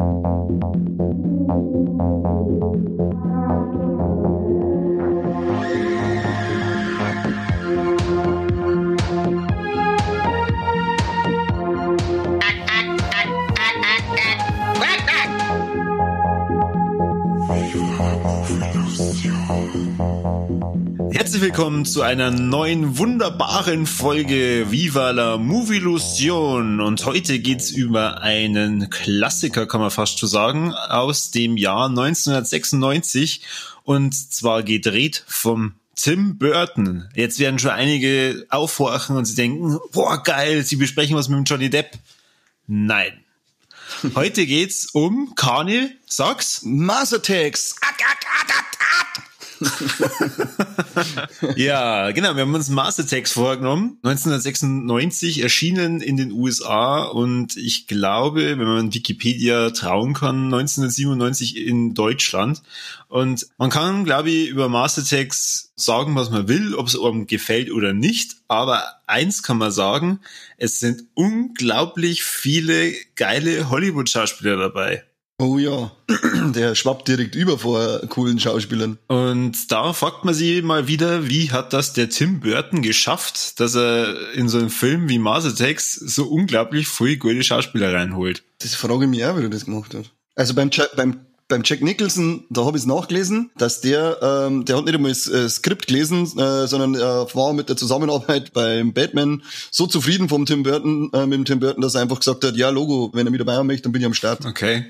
Thank you. Willkommen zu einer neuen wunderbaren Folge Viva la Movilusion und heute geht's über einen Klassiker, kann man fast schon sagen, aus dem Jahr 1996 und zwar gedreht vom Tim Burton. Jetzt werden schon einige aufhorchen und sie denken, boah geil, sie besprechen was mit dem Johnny Depp. Nein. Heute geht's um Kani, sag's. Mars Attacks. ja, genau. Wir haben uns Mars Attacks vorgenommen. 1996 erschienen in den USA und ich glaube, wenn man Wikipedia trauen kann, 1997 in Deutschland. Und man kann, glaube ich, über Mars Attacks sagen, was man will, ob es einem gefällt oder nicht. Aber eins kann man sagen, es sind unglaublich viele geile Hollywood-Schauspieler dabei. Oh ja, der schwappt direkt über vor coolen Schauspielern. Und da fragt man sich mal wieder, wie hat das der Tim Burton geschafft, dass er in so einem Film wie Mars Attacks so unglaublich viel gute Schauspieler reinholt? Das frage ich mich auch, wie er das gemacht hat. Also beim, beim beim Jack Nicholson, da habe ich es nachgelesen, dass der, ähm, der hat nicht einmal das äh, Skript gelesen, äh, sondern er äh, war mit der Zusammenarbeit beim Batman so zufrieden vom Tim Burton, äh, mit dem Tim Burton, dass er einfach gesagt hat, ja, Logo, wenn er mit dabei haben möchte, dann bin ich am Start. Okay.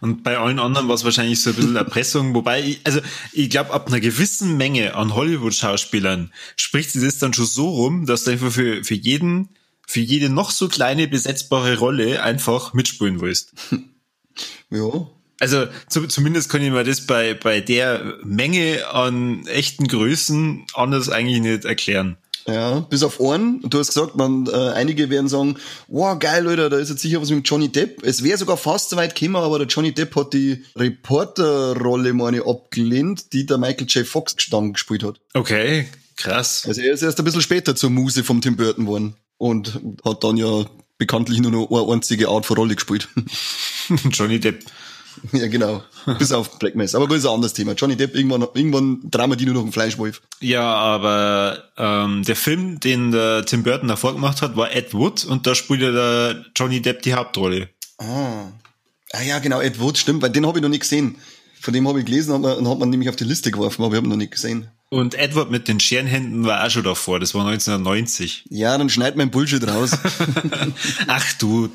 Und bei allen anderen war es wahrscheinlich so ein bisschen Erpressung, wobei, ich, also ich glaube, ab einer gewissen Menge an Hollywood-Schauspielern spricht sich das dann schon so rum, dass du einfach für, für jeden, für jede noch so kleine besetzbare Rolle einfach mitspielen willst. ja, also zu, zumindest kann ich mir das bei, bei der Menge an echten Größen anders eigentlich nicht erklären. Ja, bis auf Ohren. Du hast gesagt, man, äh, einige werden sagen, wow, geil, Leute, da ist jetzt sicher was mit Johnny Depp. Es wäre sogar fast so weit gekommen, aber der Johnny Depp hat die Reporterrolle, meine, abgelehnt, die der Michael J. Fox dann gespielt hat. Okay, krass. Also er ist erst ein bisschen später zur Muse vom Tim Burton geworden und hat dann ja bekanntlich nur noch eine einzige Art von Rolle gespielt. Johnny Depp. Ja, genau. Bis auf Black Mesa. Aber das ist ein anderes Thema. Johnny Depp, irgendwann, irgendwann drehen wir die nur noch einen Fleischwolf. Ja, aber ähm, der Film, den der Tim Burton davor gemacht hat, war Ed Wood und da spielte der Johnny Depp die Hauptrolle. Ah. Ah ja, genau, Ed Wood, stimmt, weil den habe ich noch nicht gesehen. Von dem habe ich gelesen und hat man nämlich auf die Liste geworfen, aber ich habe ihn noch nicht gesehen. Und Edward mit den Scherenhänden war auch schon davor, das war 1990. Ja, dann schneid mein Bullshit raus. Ach du,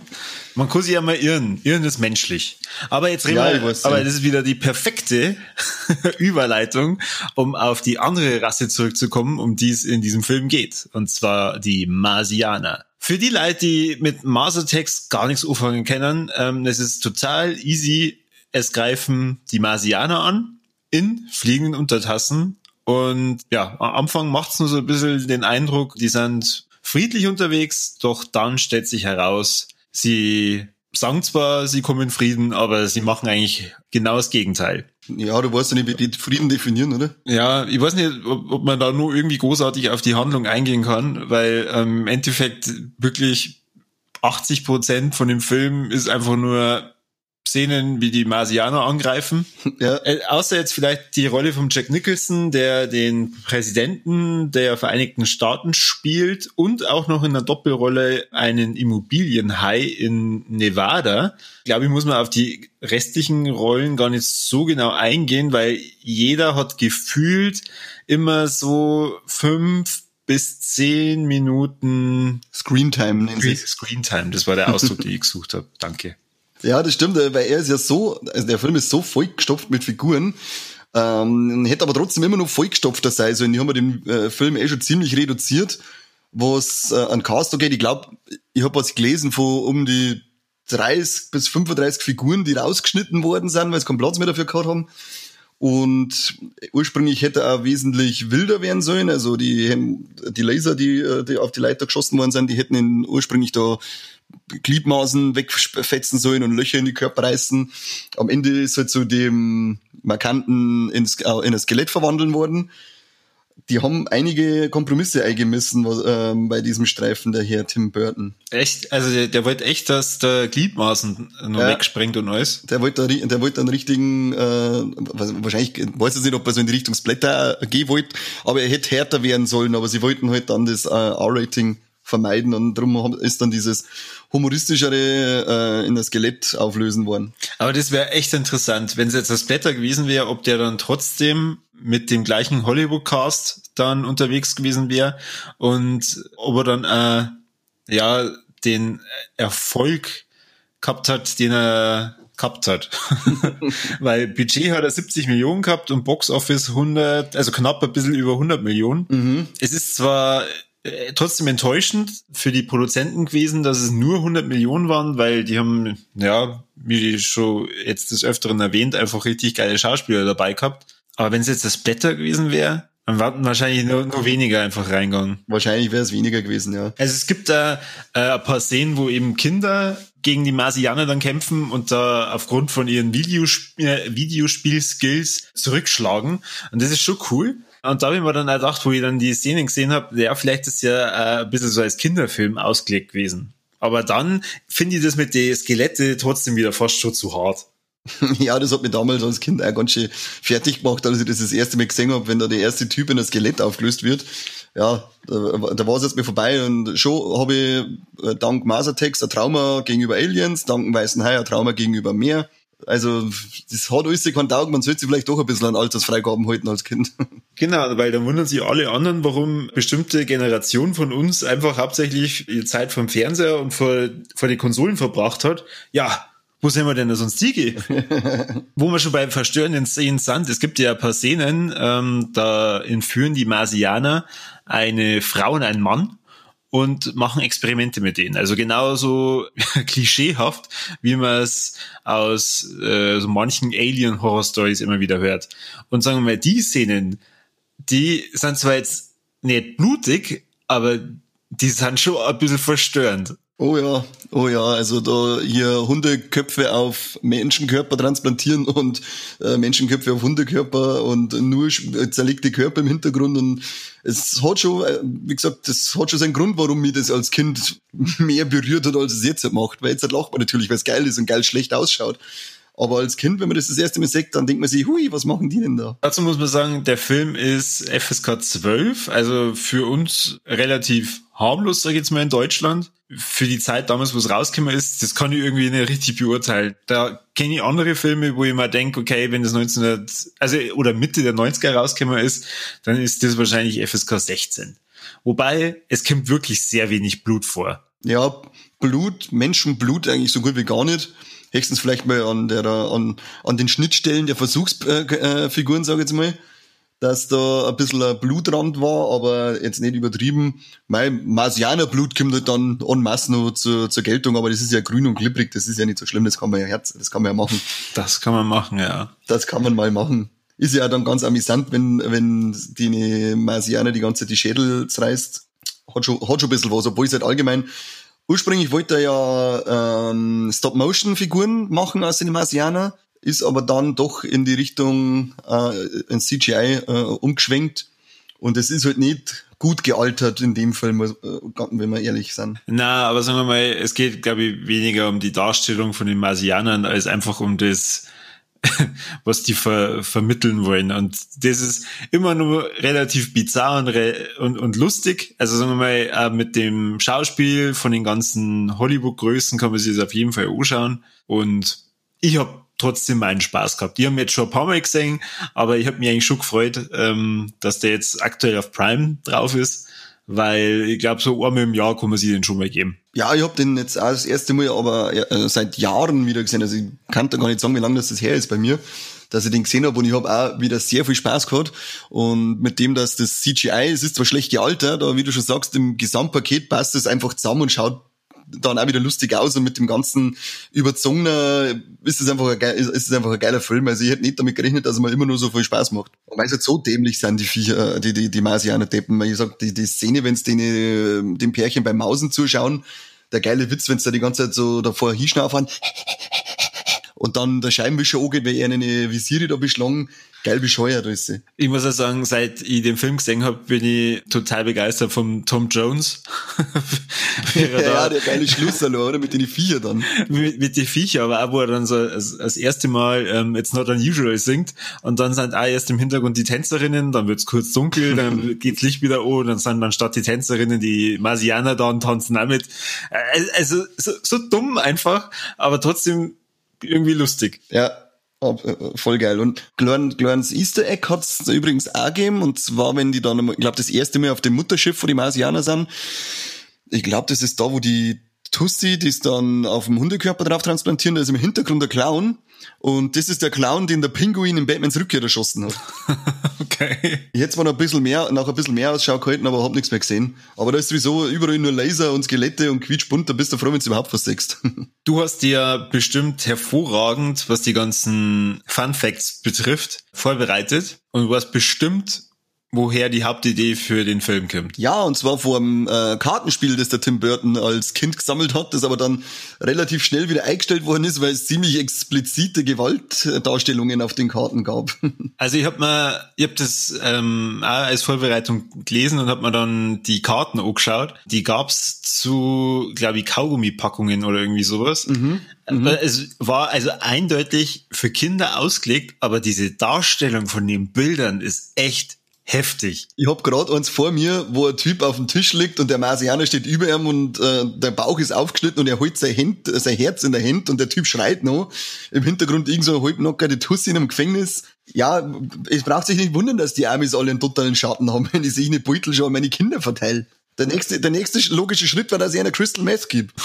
man kann sich ja mal irren. Irren ist menschlich. Aber jetzt reden ja, wir, aber das ist wieder die perfekte Überleitung, um auf die andere Rasse zurückzukommen, um die es in diesem Film geht. Und zwar die Marsianer. Für die Leute, die mit Mars Attacks gar nichts anfangen können, ähm, es ist total easy. Es greifen die Marsianer an in fliegenden Untertassen und ja, am Anfang macht's nur so ein bisschen den Eindruck, die sind friedlich unterwegs, doch dann stellt sich heraus, sie sagen zwar, sie kommen in Frieden, aber sie machen eigentlich genau das Gegenteil. Ja, du weißt ja nicht, wie die Frieden definieren, oder? Ja, ich weiß nicht, ob, ob man da nur irgendwie großartig auf die Handlung eingehen kann, weil ähm, im Endeffekt wirklich 80 Prozent von dem Film ist einfach nur Szenen, wie die Marsianer angreifen. Ja. Äh, außer jetzt vielleicht die Rolle von Jack Nicholson, der den Präsidenten der Vereinigten Staaten spielt und auch noch in einer Doppelrolle einen Immobilienhai in Nevada. Ich glaube, ich muss man auf die restlichen Rollen gar nicht so genau eingehen, weil jeder hat gefühlt immer so fünf bis zehn Minuten Screentime. Screentime, das war der Ausdruck, den ich gesucht habe. Danke. Ja, das stimmt, weil er ist ja so, also der Film ist so vollgestopft mit Figuren, ähm, hätte aber trotzdem immer noch vollgestopfter sein sollen. Die haben den äh, Film eh schon ziemlich reduziert, was äh, an Cast angeht. Ich glaube, ich habe was gelesen von um die 30 bis 35 Figuren, die rausgeschnitten worden sind, weil sie keinen Platz mehr dafür gehabt haben. Und ursprünglich hätte er auch wesentlich wilder werden sollen. Also die, die Laser, die, äh, die auf die Leiter geschossen worden sind, die hätten ihn ursprünglich da Gliedmaßen wegfetzen sollen und Löcher in die Körper reißen. Am Ende ist er zu dem markanten ins, äh, in ein Skelett verwandeln worden. die haben einige Kompromisse eingemessen was, ähm, bei diesem Streifen, der hier Tim Burton. Echt? Also der, der wollte echt, dass der Gliedmaßen nur ja, wegsprengt und alles? Der wollte, der wollte einen richtigen, äh, wahrscheinlich, weiß ich nicht, ob er so in die Richtung Splatter gehen wollte, aber er hätte härter werden sollen, aber sie wollten halt dann das äh, R-Rating vermeiden und darum ist dann dieses humoristischere äh, in das Skelett auflösen worden. Aber das wäre echt interessant, wenn es jetzt das Blätter gewesen wäre, ob der dann trotzdem mit dem gleichen Hollywood-Cast dann unterwegs gewesen wäre und ob er dann äh, ja den Erfolg gehabt hat, den er gehabt hat. Weil Budget hat er 70 Millionen gehabt und Box Office 100, also knapp ein bisschen über 100 Millionen. Mhm. Es ist zwar äh, trotzdem enttäuschend für die Produzenten gewesen, dass es nur 100 Millionen waren, weil die haben, ja, wie schon jetzt des Öfteren erwähnt, einfach richtig geile Schauspieler dabei gehabt. Aber wenn es jetzt das Blätter gewesen wäre, dann warten wahrscheinlich nur, nur weniger einfach reingegangen. Wahrscheinlich wäre es weniger gewesen, ja. Also es gibt da äh, ein paar Szenen, wo eben Kinder gegen die Marsianer dann kämpfen und da aufgrund von ihren Videosp äh, Videospiel-Skills zurückschlagen. Und das ist schon cool. Und da habe ich mir dann auch gedacht, wo ich dann die Szenen gesehen habe, ja, vielleicht ist ja äh, ein bisschen so als Kinderfilm ausgelegt gewesen. Aber dann finde ich das mit den Skelette trotzdem wieder fast schon zu hart. Ja, das hat mich damals als Kind auch ganz schön fertig gemacht, als ich das das erste Mal gesehen habe, wenn da der erste Typ in ein Skelett aufgelöst wird. Ja, da, da war es jetzt mir vorbei und schon habe ich äh, dank Masertex ein Trauma gegenüber Aliens, dank dem Weißen Hai ein Trauma gegenüber Meer. Also, das hat alles keinen Taugen, man sollte sich vielleicht doch ein bisschen an Altersfreigaben halten als Kind. Genau, weil dann wundern sich alle anderen, warum bestimmte Generationen von uns einfach hauptsächlich die Zeit vom Fernseher und vor, vor den Konsolen verbracht hat. Ja, wo sind wir denn da sonst die Wo wir schon bei verstörenden Szenen sind, es gibt ja ein paar Szenen, ähm, da entführen die Marsianer eine Frau und einen Mann und machen Experimente mit denen. Also genauso klischeehaft, wie man es aus äh, so manchen Alien-Horror-Stories immer wieder hört. Und sagen wir mal, die Szenen, die sind zwar jetzt nicht blutig, aber die sind schon ein bisschen verstörend. Oh ja, oh ja, also da hier Hundeköpfe auf Menschenkörper transplantieren und äh, Menschenköpfe auf Hundekörper und nur zerlegte Körper im Hintergrund und es hat schon, äh, wie gesagt, das hat schon seinen Grund, warum mich das als Kind mehr berührt hat, als es jetzt macht, weil jetzt lacht man natürlich, weil es geil ist und geil schlecht ausschaut. Aber als Kind, wenn man das das erste Mal sieht, dann denkt man sich, hui, was machen die denn da? Dazu muss man sagen, der Film ist FSK 12, also für uns relativ harmlos, sag ich jetzt mal in Deutschland. Für die Zeit damals, wo es rausgekommen ist, das kann ich irgendwie nicht richtig beurteilen. Da kenne ich andere Filme, wo ich mal denke, okay, wenn das 1900, also oder Mitte der 90er rausgekommen ist, dann ist das wahrscheinlich FSK 16. Wobei, es kommt wirklich sehr wenig Blut vor. Ja, Blut, Menschenblut eigentlich so gut wie gar nicht höchstens vielleicht mal an der an, an den Schnittstellen der Versuchsfiguren, sage ich jetzt mal, dass da ein bisschen ein Blutrand war, aber jetzt nicht übertrieben. Mein Marsianerblut kommt halt dann en masse noch zur, zur Geltung, aber das ist ja grün und klipprig, das ist ja nicht so schlimm, das kann man ja herz, das kann man ja machen. Das kann man machen, ja. Das kann man mal machen. Ist ja dann ganz amüsant, wenn, wenn die Marsianer die ganze Zeit die Schädel zerreißt. Hat schon, hat schon ein bisschen was, obwohl es halt allgemein Ursprünglich wollte er ja ähm, Stop-Motion-Figuren machen aus den Marsianer, ist aber dann doch in die Richtung äh, in CGI äh, umgeschwenkt. Und es ist halt nicht gut gealtert in dem Film, äh, wenn wir ehrlich sind. Na, aber sagen wir mal, es geht, glaube ich, weniger um die Darstellung von den Marsianern als einfach um das was die ver vermitteln wollen. Und das ist immer nur relativ bizarr und, re und, und lustig. Also sagen wir mal, äh, mit dem Schauspiel von den ganzen Hollywood-Größen kann man sich das auf jeden Fall anschauen. Und ich habe trotzdem meinen Spaß gehabt. Die haben jetzt schon ein paar Mal gesehen, aber ich habe mich eigentlich schon gefreut, ähm, dass der jetzt aktuell auf Prime drauf ist weil ich glaube, so einmal im Jahr kann man sich den schon mal geben. Ja, ich habe den jetzt auch das erste Mal, aber äh, seit Jahren wieder gesehen. Also ich kann da gar nicht sagen, wie lange das, das her ist bei mir, dass ich den gesehen habe und ich habe auch wieder sehr viel Spaß gehabt. Und mit dem, dass das CGI, es ist zwar schlecht gealtert, aber wie du schon sagst, im Gesamtpaket passt es einfach zusammen und schaut dann auch wieder lustig aus und mit dem ganzen überzogener ist es einfach ein, ist es einfach ein geiler Film. Also ich hätte nicht damit gerechnet, dass er mir immer nur so viel Spaß macht. Und weil es halt so dämlich sind, die Viecher, die, die, die Marsianer Deppen. Ich sag, die, die Szene, wenn es denen, dem Pärchen beim Mausen zuschauen, der geile Witz, wenn sie da die ganze Zeit so davor hinschnaufen und dann der Scheibenwischer angeht, weil er eine Visiere da beschlagen, geil bescheuert ist Ich muss auch sagen, seit ich den Film gesehen habe, bin ich total begeistert vom Tom Jones. ja, ja, der geile Schluss, oder? Mit den Viecher dann. mit, mit den Viecher, aber auch wo er dann so als, als erste Mal ähm, It's Not Unusual singt und dann sind auch erst im Hintergrund die Tänzerinnen, dann wird's kurz dunkel, dann geht's Licht wieder an dann sind dann statt die Tänzerinnen die Marsianer da und tanzen damit. Äh, also so, so dumm einfach, aber trotzdem irgendwie lustig. Ja, Oh, voll geil. Und klein, kleines Easter Egg hat's übrigens auch gegeben. Und zwar, wenn die dann, ich glaube, das erste Mal auf dem Mutterschiff, wo die Marsianer sind. Ich glaube, das ist da, wo die Tussi, die ist dann auf dem Hundekörper drauf transplantieren, da ist im Hintergrund der Clown. Und das ist der Clown, den der Pinguin in Batmans Rückkehr erschossen hat. okay. Ich hätte zwar noch ein bisschen mehr, nach ein bisschen mehr Ausschau gehalten, aber hab nichts mehr gesehen. Aber da ist sowieso überall nur Laser und Skelette und quietschbunt, da bist du froh, wenn du überhaupt versechst. Du hast dir bestimmt hervorragend, was die ganzen Fun Facts betrifft, vorbereitet und du hast bestimmt woher die Hauptidee für den Film kommt. Ja, und zwar vom äh, Kartenspiel, das der Tim Burton als Kind gesammelt hat, das aber dann relativ schnell wieder eingestellt worden ist, weil es ziemlich explizite Gewaltdarstellungen auf den Karten gab. Also ich habe mal, ich habe das ähm, auch als Vorbereitung gelesen und habe mir dann die Karten angeschaut. Die gab's zu, glaube ich, Kaugummipackungen oder irgendwie sowas. Mhm. Mhm. Es war also eindeutig für Kinder ausgelegt, aber diese Darstellung von den Bildern ist echt heftig. Ich hab gerade eins vor mir, wo ein Typ auf dem Tisch liegt und der Marsianer steht über ihm und äh, der Bauch ist aufgeschnitten und er holt sein, Hand, sein Herz in der Hand und der Typ schreit noch. Im Hintergrund irgend so ein halbnackerte Tussi in einem Gefängnis. Ja, es braucht sich nicht wundern, dass die Amis alle einen totalen Schatten haben, wenn ich sich eine Beutel schon an meine Kinder verteile. Der nächste, der nächste logische Schritt war, dass ich einer Crystal Meth gibt.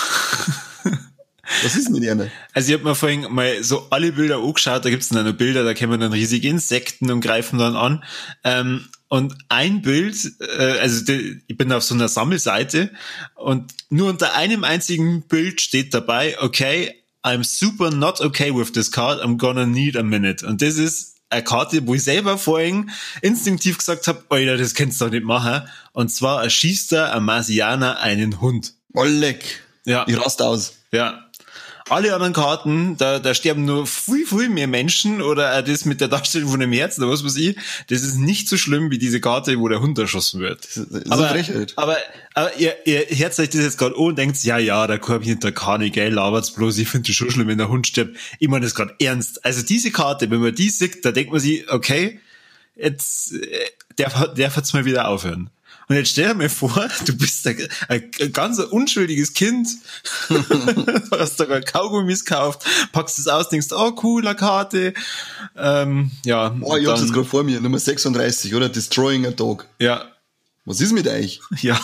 Was ist denn mit ihr? Also ich habe mir vorhin mal so alle Bilder angeschaut, da gibt's dann noch Bilder, da kommen dann riesige Insekten und greifen dann an. Ähm, und ein Bild, äh, also die, ich bin auf so einer Sammelseite und nur unter einem einzigen Bild steht dabei, okay, I'm super not okay with this card, I'm gonna need a minute. Und das ist eine Karte, wo ich selber vorhin instinktiv gesagt habe, Alter, das kannst du doch nicht machen. Und zwar erschießt er ein Marsianer einen Hund. Leck. Ja. Ich rast aus. Ja. Alle anderen Karten, da, da sterben nur viel, viel mehr Menschen oder das mit der Darstellung von dem Herzen oder was weiß ich. Das ist nicht so schlimm wie diese Karte, wo der Hund erschossen wird. Das ist aber, aber, aber ihr, ihr hört euch das jetzt gerade an und denkt, ja, ja, der Korb hinter Kani, gell, labert's bloß, ich finde es schon schlimm, wenn der Hund stirbt. Ich meine das gerade ernst. Also diese Karte, wenn man die sieht, da denkt man sich, okay, jetzt, äh, der, der wird's mal wieder aufhören. Und jetzt stell dir mir vor, du bist ein, ein, ganz unschuldiges Kind, hast sogar Kaugummis gekauft, packst es aus, denkst, oh, cooler Karte. Ähm, ja. Oh, ich hab's jetzt gerade vor mir, Nummer 36, oder? Destroying a Dog. Ja. Was ist mit euch? Ja.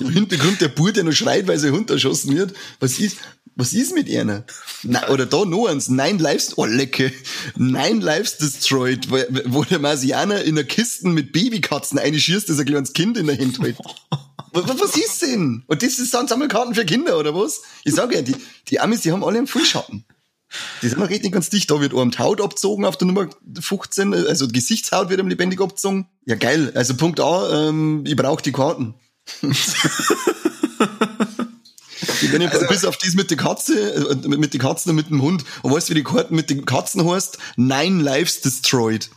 Im Hintergrund der Bur, der noch schreit, weil sein Hund erschossen wird. Was ist, was ist mit einer? Na, oder da noch eins. Nine Lives, oh lecke. Nine Lives Destroyed, wo, wo der Marsianer in der Kiste mit Babykatzen einschießt, das ein kleines Kind in der Hand hält. was, was ist denn? Und das ist dann Sammelkarten für Kinder, oder was? Ich sage ja, die, die Amis, die haben alle einen Fullschatten. Die sind noch richtig ganz dicht. Da wird einem die Haut abgezogen auf der Nummer 15, also die Gesichtshaut wird einem lebendig abgezogen. Ja, geil. Also Punkt A, ähm, ich brauche die Karten. Wenn also, bis auf dies mit der Katze, äh, mit den Katzen und mit dem Hund. Und weißt du, wie die Karten mit den Katzen heißt? Nine Lives Destroyed.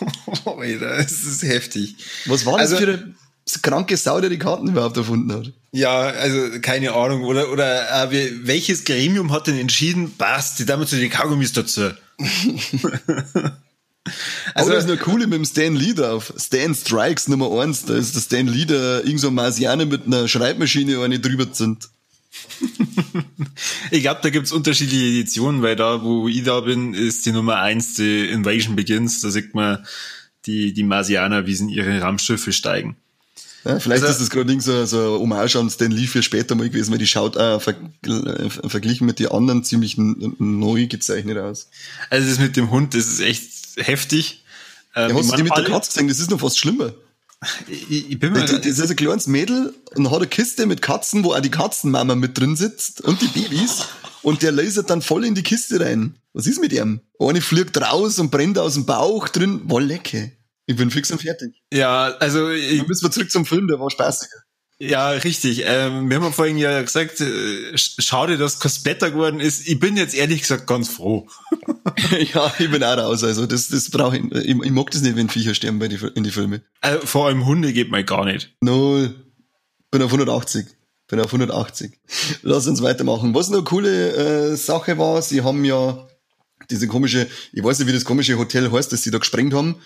Alter, das ist heftig. Was war das also, für eine kranke Sau, der die Karten überhaupt erfunden hat? Ja, also keine Ahnung. Oder, oder äh, welches Gremium hat denn entschieden, passt, die damals zu den Kaugummis dazu? Also, das ist nur cool mit dem Stan Lee drauf. Stan Strikes Nummer eins. Da ist der Stan Lee, der irgend so ein Marsianer mit einer Schreibmaschine eine drüber sind. ich glaube, da gibt's unterschiedliche Editionen, weil da, wo ich da bin, ist die Nummer eins die Invasion Begins. Da sieht man die, die Marsianer, wie sie in ihre Raumschiffe steigen. Ja, vielleicht also, ist das gerade so, so Hommage an Stan Lee für später mal gewesen, weil die schaut auch ver verglichen mit den anderen ziemlich neu gezeichnet aus. Also das mit dem Hund, das ist echt heftig. Ähm, ja, hast du die mit der Katze gesehen? Das ist noch fast schlimmer. Ich, ich bin mal das, ist ein kleines Mädel und hat eine Kiste mit Katzen, wo auch die Katzenmama mit drin sitzt und die Babys. und der lasert dann voll in die Kiste rein. Was ist mit ihm? Eine fliegt raus und brennt aus dem Bauch drin. Boah, lecker. Ich bin fix und fertig. Ja, also ich, Dann müssen wir zurück zum Film, der war spaßiger. Ja, richtig. Ähm, wir haben vorhin ja gesagt, äh, schade, dass kein Splatter geworden ist. Ich bin jetzt ehrlich gesagt ganz froh. ja, ich bin auch raus. Also das, das brauche ich, ich. Ich mag das nicht, wenn Viecher sterben bei die, in die Filme. Äh, vor allem Hunde geht mal gar nicht. Null. Bin auf 180. Bin auf 180. Lass uns weitermachen. Was noch eine coole äh, Sache war, sie haben ja diese komische, ich weiß nicht, wie das komische Hotel heißt, das sie da gesprengt haben.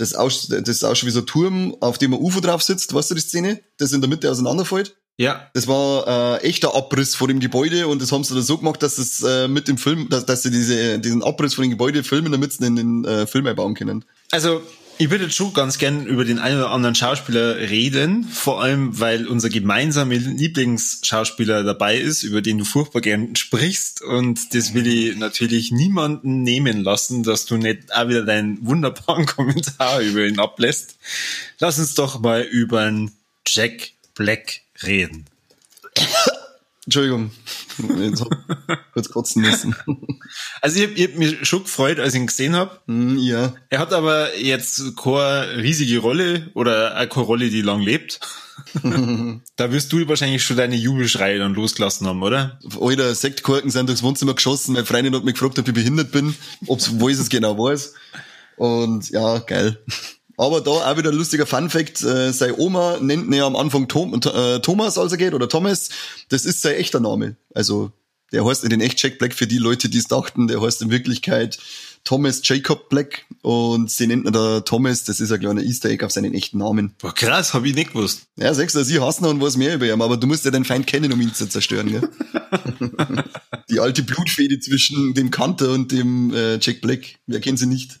Das, aus, das ausschaut wie so ein Turm, auf dem ein UFO drauf sitzt. Weißt du die Szene? Das in der Mitte auseinanderfällt. Ja. Das war äh, echter Abriss vor dem Gebäude und das haben sie dann so gemacht, dass es äh, mit dem Film, dass, dass sie diese, diesen Abriss von dem Gebäude filmen, damit sie in den äh, Film einbauen können. Also ich würde jetzt schon ganz gern über den einen oder anderen Schauspieler reden, vor allem weil unser gemeinsamer Lieblingsschauspieler dabei ist, über den du furchtbar gern sprichst und das will ich natürlich niemanden nehmen lassen, dass du nicht auch wieder deinen wunderbaren Kommentar über ihn ablässt. Lass uns doch mal über Jack Black reden. Entschuldigung, jetzt kurz kotzen müssen. Also ich, ich hab mich schon gefreut, als ich ihn gesehen habe. Mm, ja. Er hat aber jetzt keine riesige Rolle oder keine Rolle, die lang lebt. da wirst du wahrscheinlich schon deine Jubelschreie dann losgelassen haben, oder? Alter, Sektkorken sind durchs Wohnzimmer geschossen. Meine Freundin hat mich gefragt, ob ich behindert bin, ob's, wo ich es genau weiß. Und ja, geil. Aber da auch wieder ein lustiger Funfact, äh, seine Oma nennt ihn ja am Anfang Tom, äh, Thomas, als er geht, oder Thomas. Das ist sein echter Name. Also der heißt in den echt Jack Black für die Leute, die es dachten, der heißt in Wirklichkeit Thomas Jacob Black und sie nennt ihn da Thomas, das ist ein kleiner Easter Egg auf seinen echten Namen. Boah, krass, hab ich nicht gewusst. Ja, sagst du, sie hassen und was mehr über ihn, aber du musst ja den Feind kennen, um ihn zu zerstören, gell? die alte Blutfede zwischen dem Kanter und dem äh, Jack Black, wer kennt sie nicht?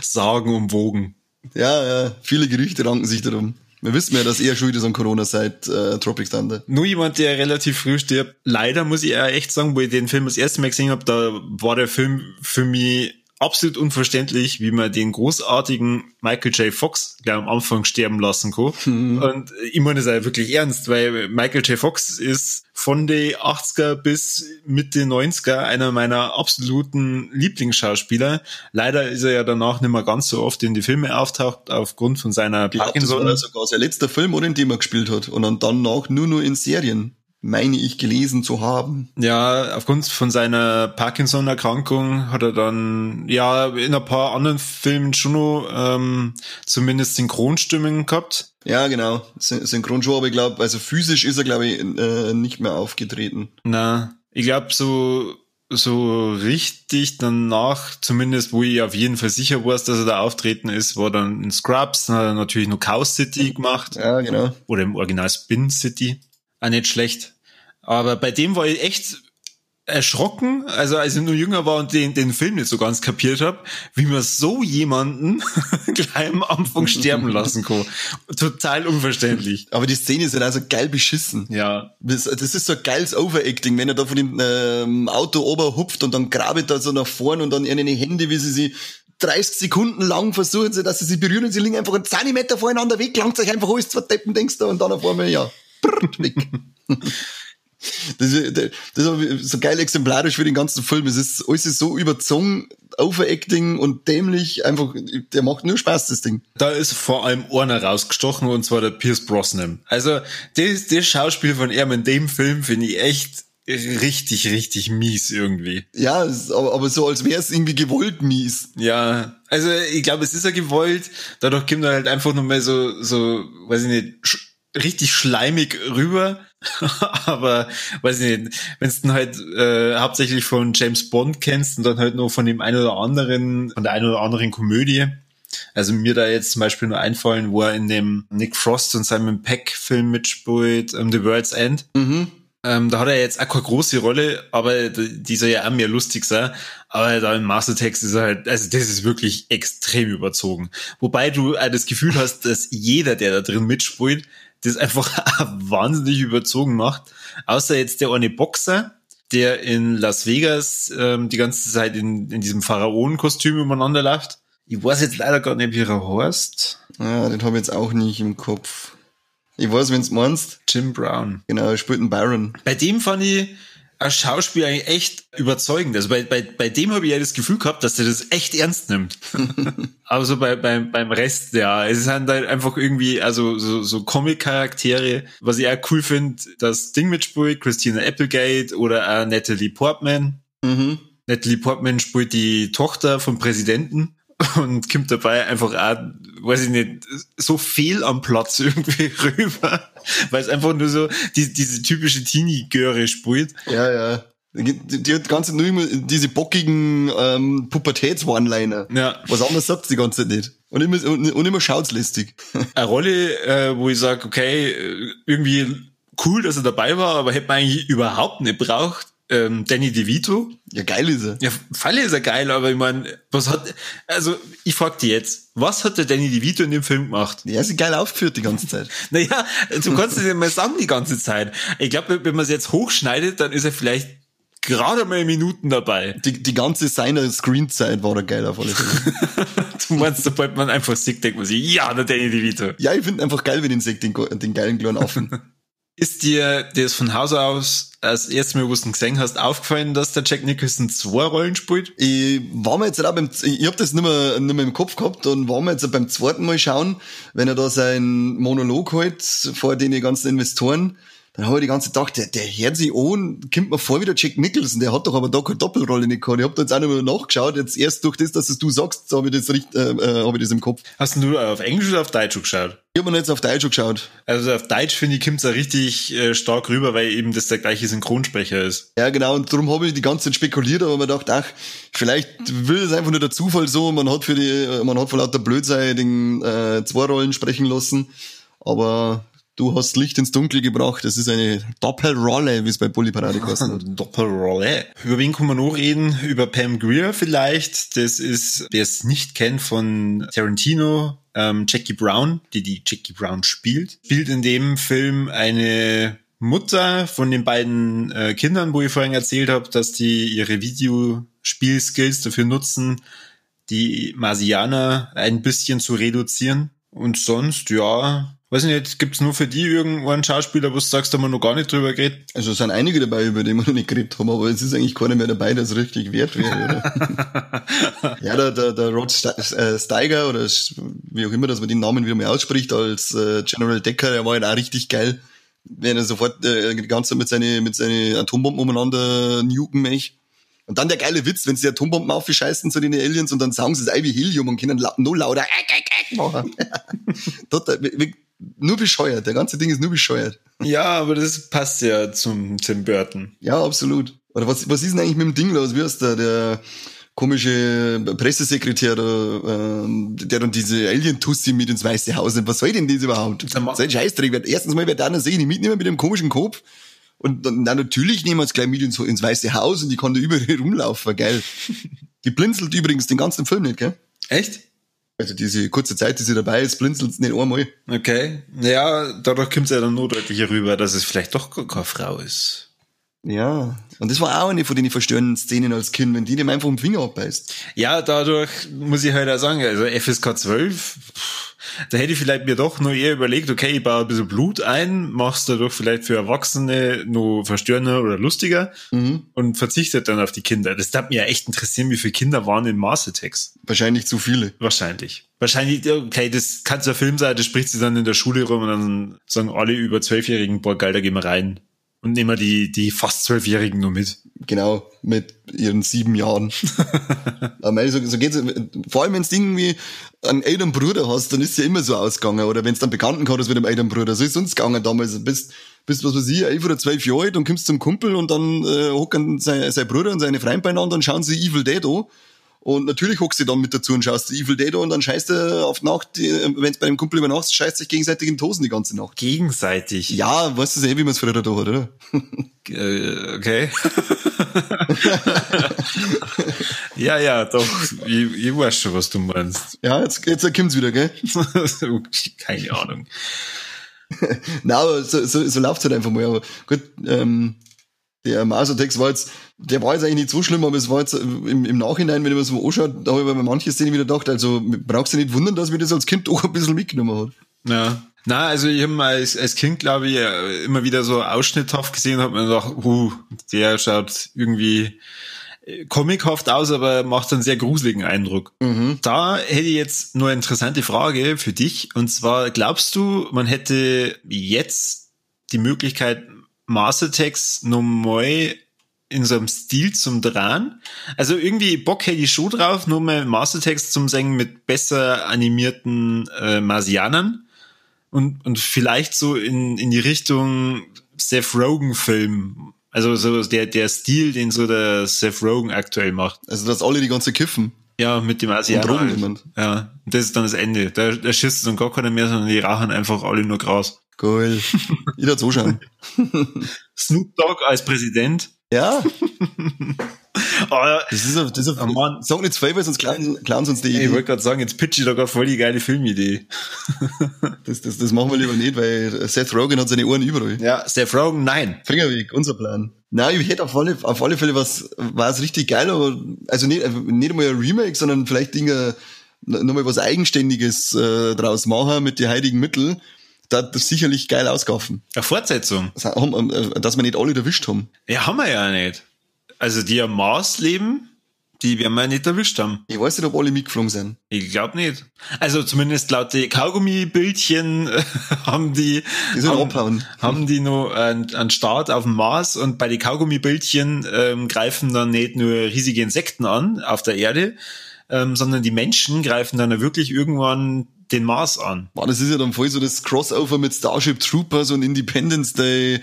Sagen umwogen. Ja, ja, viele Gerüchte ranken sich darum. Wir wissen ja, dass er schuld ist an Corona seit äh, Tropic Thunder. Nur jemand, der relativ früh stirbt. Leider muss ich ja echt sagen, wo ich den Film das erste Mal gesehen habe, da war der Film für mich absolut unverständlich, wie man den großartigen Michael J. Fox gleich am Anfang sterben lassen kann. Mhm. Und ich meine das ja wirklich ernst, weil Michael J. Fox ist von den 80er bis Mitte 90er einer meiner absoluten Lieblingsschauspieler. Leider ist er ja danach nicht mehr ganz so oft in die Filme auftaucht, aufgrund von seiner Parkinson. Das war sogar sein letzter Film, oder in dem er gespielt hat. Und dann danach nur nur in Serien meine ich gelesen zu haben. Ja, aufgrund von seiner Parkinson-Erkrankung hat er dann ja in ein paar anderen Filmen schon noch ähm, zumindest Synchronstimmen gehabt. Ja, genau, Synchronshow, aber ich glaube, also physisch ist er glaube ich äh, nicht mehr aufgetreten. Na, ich glaube so so richtig danach, zumindest wo ich auf jeden Fall sicher war, dass er da auftreten ist, war dann in Scrubs, dann hat er natürlich noch Chaos City gemacht. Ja, genau. Oder im Original Spin City. Auch nicht schlecht. Aber bei dem war ich echt erschrocken, also als ich nur jünger war und den, den Film nicht so ganz kapiert habe, wie man so jemanden gleich am Anfang sterben lassen kann. Total unverständlich. Aber die Szene ist ja also geil beschissen. Ja. Das, das ist so ein geiles Overacting, wenn er da von dem ähm, Auto ober hupft und dann grabet er so nach vorn und dann ihre Hände, wie sie sie 30 Sekunden lang versuchen sie, dass sie sich berühren und sie liegen einfach einen Zentimeter voreinander weg, langt sich einfach alles zwei Deppen, denkst du, und dann auf einmal, ja, brrrt, weg. Das, das, das ist so geil exemplarisch für den ganzen Film. Es ist alles ist so überzogen, Overacting und dämlich. Einfach, der macht nur Spaß, das Ding. Da ist vor allem einer rausgestochen und zwar der Pierce Brosnan. Also, das, das Schauspiel von ihm in dem Film finde ich echt richtig, richtig mies irgendwie. Ja, aber, so, als wäre es irgendwie gewollt mies. Ja, also ich glaube, es ist ja gewollt. Dadurch kommt er halt einfach nur mal so, so, weiß ich nicht, richtig schleimig rüber. aber weiß ich nicht, wenn du halt äh, hauptsächlich von James Bond kennst und dann halt nur von dem einen oder anderen, von der einen oder anderen Komödie. Also mir da jetzt zum Beispiel nur einfallen, wo er in dem Nick Frost und Simon Peck Film mitspielt, um, The World's End. Mhm. Ähm, da hat er jetzt auch keine große Rolle, aber die soll ja auch mehr lustig sein. Aber da im Mastertext ist er halt, also das ist wirklich extrem überzogen. Wobei du äh, das Gefühl hast, dass jeder, der da drin mitspielt, das einfach wahnsinnig überzogen macht. Außer jetzt der eine Boxer, der in Las Vegas ähm, die ganze Zeit in, in diesem Pharaonenkostüm übereinander läuft. Ich weiß jetzt leider gar nicht, wie er heißt. Ja, den habe ich jetzt auch nicht im Kopf. Ich weiß, wenn du meinst. Jim Brown. Genau, er spielt einen Byron. Bei dem fand ich als Schauspieler eigentlich echt überzeugend. Also bei, bei, bei dem habe ich ja das Gefühl gehabt, dass er das echt ernst nimmt. Aber so bei, beim, beim Rest, ja, es sind halt einfach irgendwie, also so, so Comic-Charaktere, was ich auch cool finde, das Ding mitspielt, Christina Applegate oder auch Natalie Portman. Mhm. Natalie Portman spielt die Tochter vom Präsidenten und kommt dabei einfach auch, weiß ich nicht, so viel am Platz irgendwie rüber, weil es einfach nur so die, diese typische Teenie-Göre spielt. Ja, ja. Die, die hat ganze nur immer diese bockigen ähm, Pubertäts-One-Liner. Ja. Was anderes sagt sie die ganze Zeit nicht. Und immer, und, und immer schautslistig. Eine Rolle, äh, wo ich sage, okay, irgendwie cool, dass er dabei war, aber hätte man eigentlich überhaupt nicht braucht ähm, Danny DeVito. Ja, geil ist er. Ja, Falle ist er geil, aber ich meine, was hat, also ich frag dich jetzt, was hat der Danny DeVito in dem Film gemacht? Ja, ist geil aufgeführt die ganze Zeit. naja, du kannst es ja mal sagen die ganze Zeit. Ich glaube, wenn man es jetzt hochschneidet, dann ist er vielleicht gerade mal Minuten dabei. Die, die ganze seiner Screenzeit war er geil auf alle Fälle. du meinst, sobald man einfach sieht, denkt man sich, ja, der Danny DeVito. Ja, ich finde einfach geil, wenn ich den, den geilen kleinen Affen. Ist dir das von Haus aus als erstes Mal, wo du gesehen hast, aufgefallen, dass der Jack Nicholson zwei Rollen spielt? Ich war mir jetzt auch beim, ich hab das nicht mehr, nicht mehr im Kopf gehabt und war mir jetzt beim zweiten Mal schauen, wenn er da seinen Monolog halt vor den ganzen Investoren, dann habe ich die ganze Zeit gedacht, der, der hört sich an, kommt mir vor wie der Jack Nicholson, der hat doch aber da keine Doppelrolle nicht gehabt. Ich habe da jetzt auch mehr nachgeschaut, jetzt erst durch das, dass es du sagst, habe ich das richtig, äh, äh, habe ich das im Kopf. Hast du auf Englisch oder auf Deutsch geschaut? Ich habe mir jetzt auf Deutsch geschaut. Also auf Deutsch finde ich, kommt es richtig äh, stark rüber, weil eben das der gleiche Synchronsprecher ist. Ja, genau, und darum habe ich die ganze Zeit spekuliert, aber man dachte, ach, vielleicht will es einfach nur der Zufall so, man hat für die, man hat vor lauter Blödsinn den äh, zwei Rollen sprechen lassen. Aber Du hast Licht ins Dunkel gebracht. Das ist eine Doppelrolle, wie es bei Bully Parade kostet. Doppelrolle. Über wen kann man noch reden? Über Pam Greer vielleicht. Das ist, wer es nicht kennt, von Tarantino, ähm, Jackie Brown, die die Jackie Brown spielt. Spielt in dem Film eine Mutter von den beiden äh, Kindern, wo ich vorhin erzählt habe, dass die ihre Videospielskills dafür nutzen, die Marsianer ein bisschen zu reduzieren. Und sonst, ja, weiß nicht, gibt's nur für die irgendeinen Schauspieler, wo du sagst, da haben wir noch gar nicht drüber geredet? Also es sind einige dabei, über die wir noch nicht geredet haben, aber es ist eigentlich keiner mehr dabei, der es richtig wert wäre, oder? ja, der, der, der Rod äh, Steiger oder wie auch immer, dass man den Namen wieder mal ausspricht, als äh, General Decker, der war halt auch richtig geil. Wenn er sofort äh, die ganze Zeit mit seinen mit seine Atombomben umeinander nuken möchte. Und dann der geile Witz, wenn sie Atombomben aufscheißen zu den Aliens und dann sagen sie es wie Helium und können nur lauter machen. Total, nur bescheuert. Der ganze Ding ist nur bescheuert. Ja, aber das passt ja zum Tim Burton. Ja, absolut. Oder was, was ist denn eigentlich mit dem Ding los? Wie heißt der, der komische Pressesekretär, der, äh, der dann diese Alien-Tussi mit ins Weiße Haus nimmt? Was soll denn das überhaupt? Sein Scheißdreck. Erstens mal wird da sehen, ich mitnehmen mit dem komischen Kopf. Und dann, dann natürlich nehmen wir es gleich mit ins, ins Weiße Haus und die kann da überall rumlaufen, geil. die blinzelt übrigens den ganzen Film nicht, gell? Echt? Also diese kurze Zeit, die sie dabei ist, blinzelt nicht einmal. Okay. Ja, dadurch kommt es ja dann nur deutlicher rüber, dass es vielleicht doch keine Frau ist. Ja, und das war auch eine von den verstörenden Szenen als Kind, wenn die dem einfach um den Finger abbeißt. Ja, dadurch muss ich halt auch sagen, also FSK 12, da hätte ich vielleicht mir doch nur eher überlegt, okay, ich baue ein bisschen Blut ein, mach's dadurch vielleicht für Erwachsene nur verstörender oder lustiger mhm. und verzichtet dann auf die Kinder. Das darf mir ja echt interessieren, wie viele Kinder waren in Mars Attacks. Wahrscheinlich zu viele. Wahrscheinlich. Wahrscheinlich, okay, das kann zur Filmseite, spricht sie dann in der Schule rum und dann sagen alle über Zwölfjährigen, boah, geil, da gehen wir rein. Und nehmen wir die, die fast Zwölfjährigen nur mit. Genau, mit ihren sieben Jahren. Aber so, so geht's, vor allem wenn du irgendwie einen älteren Bruder hast, dann ist es ja immer so ausgegangen. Oder wenn du einen Bekannten gehabt hast mit einem älteren Bruder. So ist es uns gegangen damals. Bist, bist was weiß ich, elf oder zwölf Jahre alt und kommst zum Kumpel und dann äh, hocken sein, sein Bruder und seine Freunde beieinander und schauen sie Evil Dead an. Und natürlich hockst du dann mit dazu und schaust Evil Dead und dann scheißt du auf Nacht, wenn es bei dem Kumpel übernachtest, scheißt sich gegenseitig in die Hosen die ganze Nacht. Gegenseitig? Ja, weißt du eh, wie man es früher da hat, oder? Äh, okay. ja, ja, doch. Ich, ich weiß schon, was du meinst. Ja, jetzt, jetzt kommt's wieder, gell? Keine Ahnung. Na, aber so, so, so läuft's halt einfach mal. Aber gut, ähm, der Masertext war jetzt, der war jetzt eigentlich nicht so schlimm, aber es war jetzt im, im Nachhinein, wenn man so anschaut, da habe ich bei manchen Szenen wieder gedacht, also brauchst du nicht wundern, dass mir das als Kind auch ein bisschen mitgenommen hat. Ja, Na, also ich habe als, als Kind, glaube ich, immer wieder so ausschnitthaft gesehen und habe mir gedacht, uh, der schaut irgendwie äh, comichaft aus, aber macht einen sehr gruseligen Eindruck. Mhm. Da hätte ich jetzt nur eine interessante Frage für dich. Und zwar, glaubst du, man hätte jetzt die Möglichkeit, Mastertext nochmal in so einem Stil zum Drehen. Also irgendwie Bock hätte ich schon drauf, nur mal Mastertext zum Singen mit besser animierten äh, Marsianern und, und vielleicht so in, in die Richtung Seth Rogen Film. Also so der, der Stil, den so der Seth Rogen aktuell macht. Also dass alle die ganze kiffen. Ja, mit dem Asiaten. Halt. Ja, das ist dann das Ende. Da, da schießt dann gar keiner mehr, sondern die rauchen einfach alle nur Gras. Cool. Ich da zuschauen. Snoop Dogg als Präsident. Ja. oh, das ist, ein, das ist ein, Mann. Sag nicht zwei, weil sonst klauen, klauen sie uns die Idee. Ich wollte gerade sagen, jetzt pitch ich da gerade voll die geile Filmidee. das, das, das machen wir lieber nicht, weil Seth Rogen hat seine Ohren überall. Ja, Seth Rogen, nein. Fingerweg, unser Plan. Nein, ich hätte auf alle, auf alle Fälle was, war es richtig geil, aber, also nicht, nicht einmal ein Remake, sondern vielleicht Dinge, nochmal was Eigenständiges äh, draus machen mit den heiligen Mitteln da das sicherlich geil ausgaufen. Eine Fortsetzung. Äh, dass wir nicht alle erwischt haben. Ja, haben wir ja nicht. Also die am Mars leben, die werden wir nicht erwischt haben. Ich weiß nicht, ob alle mitgeflogen sind. Ich glaube nicht. Also zumindest laut den Kaugummi-Bildchen haben die, die haben, haben, die einen, einen Start auf dem Mars und bei den Kaugummi-Bildchen ähm, greifen dann nicht nur riesige Insekten an auf der Erde, ähm, sondern die Menschen greifen dann wirklich irgendwann den Mars an. Boah, das ist ja dann voll so das Crossover mit Starship Troopers und Independence Day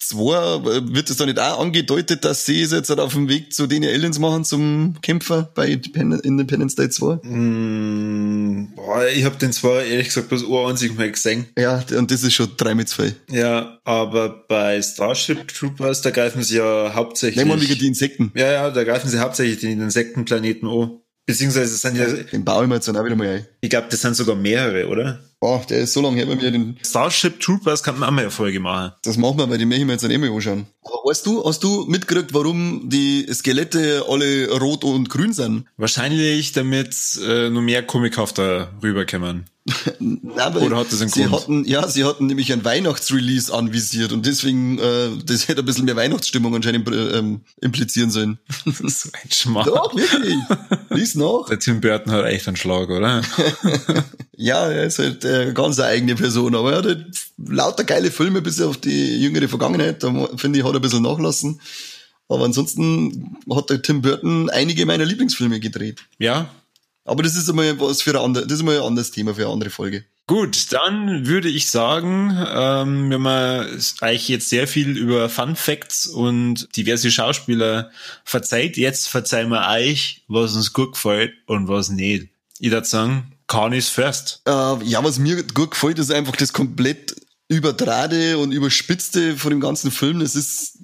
2. Wird es da nicht auch angedeutet, dass sie es jetzt auf dem Weg zu den Aliens machen zum Kämpfer bei Independence Day 2? Mm, boah, ich habe den zwar ehrlich gesagt bloß einzig mal gesehen. Ja, und das ist schon 3 mit 2. Ja, aber bei Starship Troopers, da greifen sie ja hauptsächlich... Nehmen wir wegen die Insekten. Ja, ja, da greifen sie hauptsächlich den Insektenplaneten an. Beziehungsweise es sind ja. Den baue ich mir jetzt dann auch wieder mal ein. Ich glaube, das sind sogar mehrere, oder? Oh, der ist so lange her bei mir. Den Starship Troopers kann man auch mal eine Folge machen. Das machen wir, weil die möchte ich mir jetzt dann eh mal anschauen. Aber weißt du, hast du mitgekriegt, warum die Skelette alle rot und grün sind? Wahrscheinlich, damit äh, nur mehr Comichafter rüberkommen. Nein, Oder hat das einen sie Grund? Hatten, ja, sie hatten nämlich ein Weihnachtsrelease anvisiert und deswegen, äh, das hätte ein bisschen mehr Weihnachtsstimmung anscheinend ähm, implizieren sollen. so ein Schmarrn. Doch, wirklich. Lies noch. Der Tim Burton hat echt einen Schlag, oder? ja, er ist halt äh, ganz eine eigene Person, aber er hat halt lauter geile Filme bis auf die jüngere Vergangenheit. Da finde ich, hat er ein bisschen nachlassen. Aber ansonsten hat der Tim Burton einige meiner Lieblingsfilme gedreht. Ja, aber das ist immer was für ein anderes, das ist immer ein anderes Thema für eine andere Folge. Gut, dann würde ich sagen, ähm, wenn man eigentlich jetzt sehr viel über Fun Facts und diverse Schauspieler verzeiht, jetzt verzeihen wir euch, was uns gut gefällt und was nicht. Ich würde sagen, Khan first. Äh, ja, was mir gut gefällt, ist einfach das komplett übertrade und überspitzte von dem ganzen Film. Es ist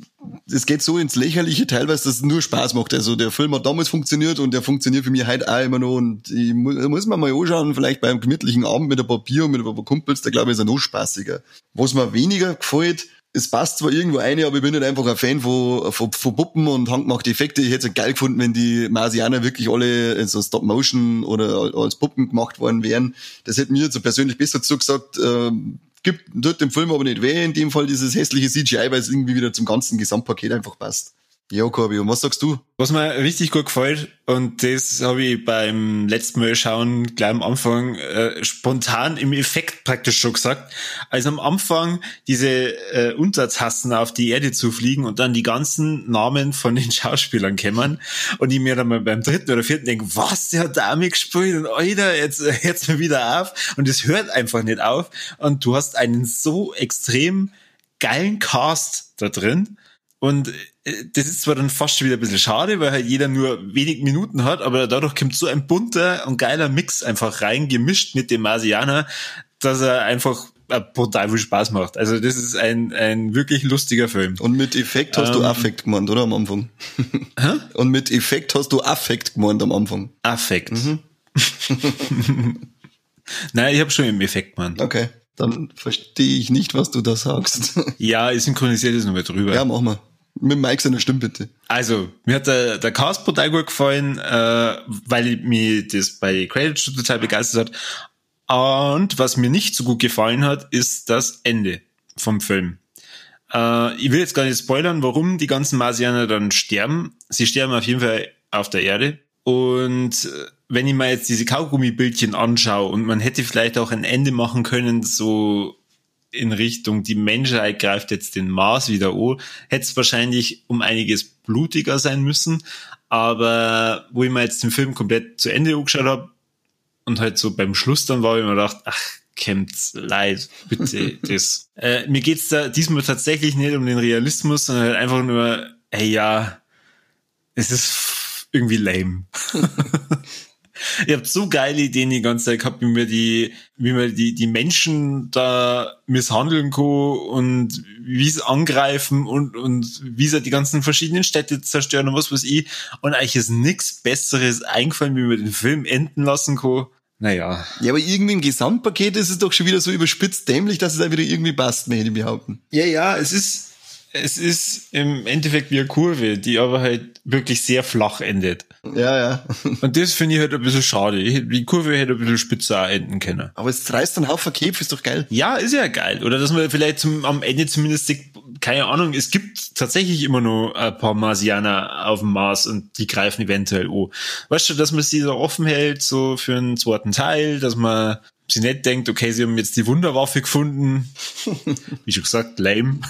es geht so ins Lächerliche teilweise, dass es nur Spaß macht. Also der Film hat damals funktioniert und der funktioniert für mich heute auch immer noch. Und ich muss, muss man mal anschauen, vielleicht beim gemütlichen Abend mit ein paar Bier und mit ein paar Kumpels, da glaube ich, ist er noch spaßiger. Was mir weniger gefällt, es passt zwar irgendwo eine, aber ich bin nicht einfach ein Fan von, von, von Puppen und handgemachte Effekte. Ich hätte es geil gefunden, wenn die Marsianer wirklich alle in so Stop-Motion oder als Puppen gemacht worden wären. Das hätte mir so persönlich besser zugesagt. Ähm, gibt, tut dem Film aber nicht weh, in dem Fall dieses hässliche CGI, weil es irgendwie wieder zum ganzen Gesamtpaket einfach passt. Ja, Corby, und was sagst du? Was mir richtig gut gefällt, und das habe ich beim letzten Mal schauen, gleich am Anfang, äh, spontan im Effekt praktisch schon gesagt, als am Anfang diese äh, Untertassen auf die Erde zu fliegen und dann die ganzen Namen von den Schauspielern kämmern und ich mir dann mal beim dritten oder vierten denke, was, der hat da mitgespielt? Und Alter, jetzt hört's mir wieder auf. Und es hört einfach nicht auf. Und du hast einen so extrem geilen Cast da drin und äh, das ist zwar dann fast schon wieder ein bisschen schade, weil halt jeder nur wenig Minuten hat, aber dadurch kommt so ein bunter und geiler Mix einfach rein, gemischt mit dem Marsianer, dass er einfach brutal viel Spaß macht. Also das ist ein, ein wirklich lustiger Film. Und mit Effekt hast ähm, du Affekt gemeint, oder am Anfang? Hä? Und mit Effekt hast du Affekt gemeint am Anfang. Affekt. Mhm. Nein, ich habe schon im Effekt gemeint. Okay dann verstehe ich nicht, was du da sagst. Ja, ich synchronisiere das nochmal drüber. Ja, mach mal. Mit Mike seine Stimme bitte. Also, mir hat der, der Cast total gut gefallen, äh, weil mir das bei Credit schon total begeistert hat. Und was mir nicht so gut gefallen hat, ist das Ende vom Film. Äh, ich will jetzt gar nicht spoilern, warum die ganzen Marsianer dann sterben. Sie sterben auf jeden Fall auf der Erde. Und äh, wenn ich mir jetzt diese Kaugummibildchen anschaue und man hätte vielleicht auch ein Ende machen können, so in Richtung, die Menschheit greift jetzt den Mars wieder an, hätte es wahrscheinlich um einiges blutiger sein müssen. Aber wo ich mir jetzt den Film komplett zu Ende angeschaut habe und halt so beim Schluss dann war, ich mir gedacht, ach, kämmt's leid, bitte das. Äh, mir geht's da diesmal tatsächlich nicht um den Realismus, sondern halt einfach nur, ey ja, es ist irgendwie lame. Ihr habt so geile Ideen die ganze Zeit gehabt, wie man die, wie man die, die Menschen da misshandeln kann und wie sie angreifen und, und wie sie die ganzen verschiedenen Städte zerstören und was weiß ich. Und eigentlich ist nichts Besseres eingefallen, wie man den Film enden lassen kann. Naja. Ja, aber irgendwie im Gesamtpaket ist es doch schon wieder so überspitzt dämlich, dass es da wieder irgendwie passt, möchte ich behaupten. Ja, ja, es ist, es ist im Endeffekt wie eine Kurve, die aber halt wirklich sehr flach endet. Ja, ja. Und das finde ich halt ein bisschen schade. Die Kurve hätte ein bisschen spitzer enden können. Aber es reißt dann Haufen Käpf, ist doch geil. Ja, ist ja geil. Oder dass man vielleicht zum, am Ende zumindest, keine Ahnung, es gibt tatsächlich immer noch ein paar Marsianer auf dem Mars und die greifen eventuell an. Weißt du, dass man sie so offen hält, so für einen zweiten Teil, dass man sie nicht denkt, okay, sie haben jetzt die Wunderwaffe gefunden. Wie schon gesagt, lame.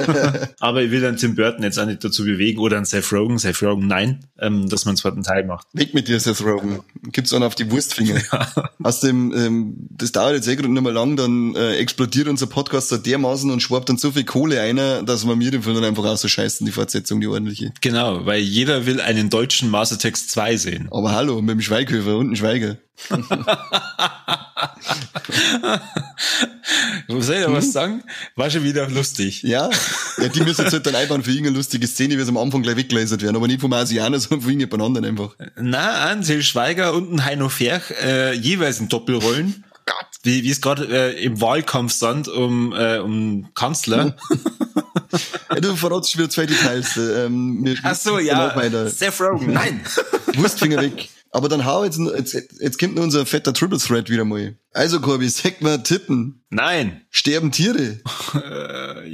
Aber ich will dann Tim Burton jetzt auch nicht dazu bewegen oder an Seth Rogen, Seth Rogen, nein, ähm, dass man einen zweiten Teil macht. Weg mit dir, Seth Rogen. Gibt's einen auf die Wurstfinger. Ja. Aus dem, ähm, das dauert jetzt eh gerade nicht mehr lang, dann äh, explodiert unser Podcast so dermaßen und schwabt dann so viel Kohle ein, dass wir mir den Film dann einfach auch so scheißen, die Fortsetzung, die ordentliche. Genau, weil jeder will einen deutschen Mastertext 2 sehen. Aber hallo, mit dem Schweighöfer und dem Schweiger. Soll ich da was hm? sagen? War schon wieder lustig. Ja, ja die müssen jetzt halt dann einfach für irgendeine lustige Szene, wie es am Anfang gleich weggelasert werden, aber nicht vom Asianer, sondern von irgendjemand anderen einfach. Na, Ansel Schweiger und ein Heino Ferch, äh, jeweils in Doppelrollen. Wie, wie es gerade äh, im Wahlkampf stand um, äh, um Kanzler. ja, du verratst wieder zwei Details. Ähm, Ach so, ja. Seth Rogen, nein. Wurstfinger weg. Aber dann hau jetzt, jetzt, jetzt kommt nur unser fetter Triple Thread wieder mal. Also, Corby, sag mal tippen. Nein. Sterben Tiere?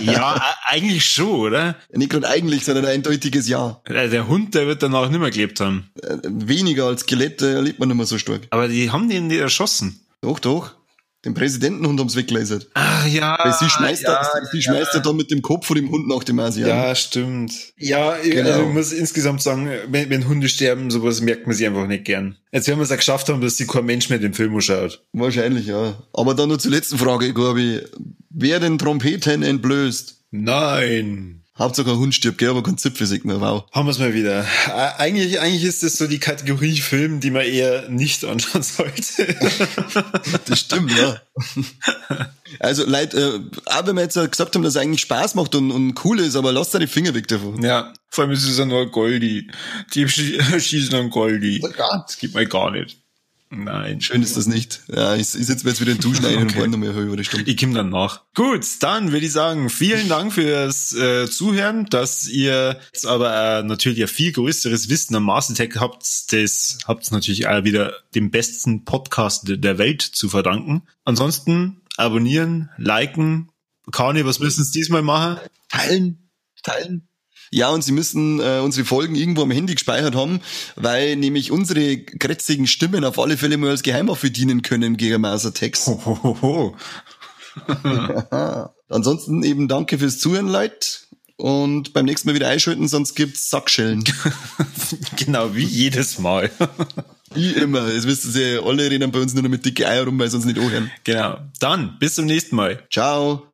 ja, eigentlich schon, oder? Nicht gerade eigentlich, sondern ein eindeutiges Ja. Äh, der Hund, der wird danach nicht mehr gelebt haben. Äh, weniger als Skelette erlebt man nicht mehr so stark. Aber die haben den nicht erschossen. Doch, doch. Den Präsidentenhund haben's weggelasert. Ach ja. Weil sie schmeißt, ja, da, sie schmeißt ja dann mit dem Kopf vor dem Hund nach dem Asiaten. Ja, stimmt. Ja, genau. also ich muss insgesamt sagen, wenn, wenn, Hunde sterben, sowas merkt man sich einfach nicht gern. Jetzt werden wir es auch geschafft haben, dass sich kein Mensch mehr den Film schaut. Wahrscheinlich, ja. Aber dann noch zur letzten Frage, Gabi. Wer den Trompeten entblößt? Nein. Hauptsache ein Hund stirbt, gell, aber kein Zipfelsieg mehr, wow. Haben wir es mal wieder. Eigentlich, eigentlich ist das so die Kategorie Film, die man eher nicht anschauen sollte. das stimmt, ja. Also, Leute, äh, auch wenn wir jetzt gesagt haben, dass es eigentlich Spaß macht und, und cool ist, aber lasst da die Finger weg davon. Ja, vor allem ist es ja nur Goldi. Die schießen an Goldi. Oh das geht mir gar nicht. Nein. Schön ist das nicht. Ja, ich, ich sitze mir jetzt wieder in Duschen ein okay. und noch mehr über die Stunde. Ich komme dann nach. Gut, dann würde ich sagen, vielen Dank fürs äh, Zuhören, dass ihr jetzt aber äh, natürlich ein viel größeres Wissen am Mastertech habt. Das habt natürlich auch wieder dem besten Podcast der Welt zu verdanken. Ansonsten abonnieren, liken. Kani, was müssen Sie diesmal machen? Teilen, teilen. Ja, und Sie müssen äh, unsere Folgen irgendwo am Handy gespeichert haben, weil nämlich unsere krätzigen Stimmen auf alle Fälle mal als Geheimwaffe dienen können gegen Mauser-Text. Ansonsten eben danke fürs Zuhören, Leute. Und beim nächsten Mal wieder einschalten, sonst gibt's Sackschellen. genau, wie jedes Mal. wie immer. Jetzt wisst ihr, alle reden bei uns nur noch mit dicke Eier rum, weil sie uns nicht anhören. Genau. Dann, bis zum nächsten Mal. Ciao.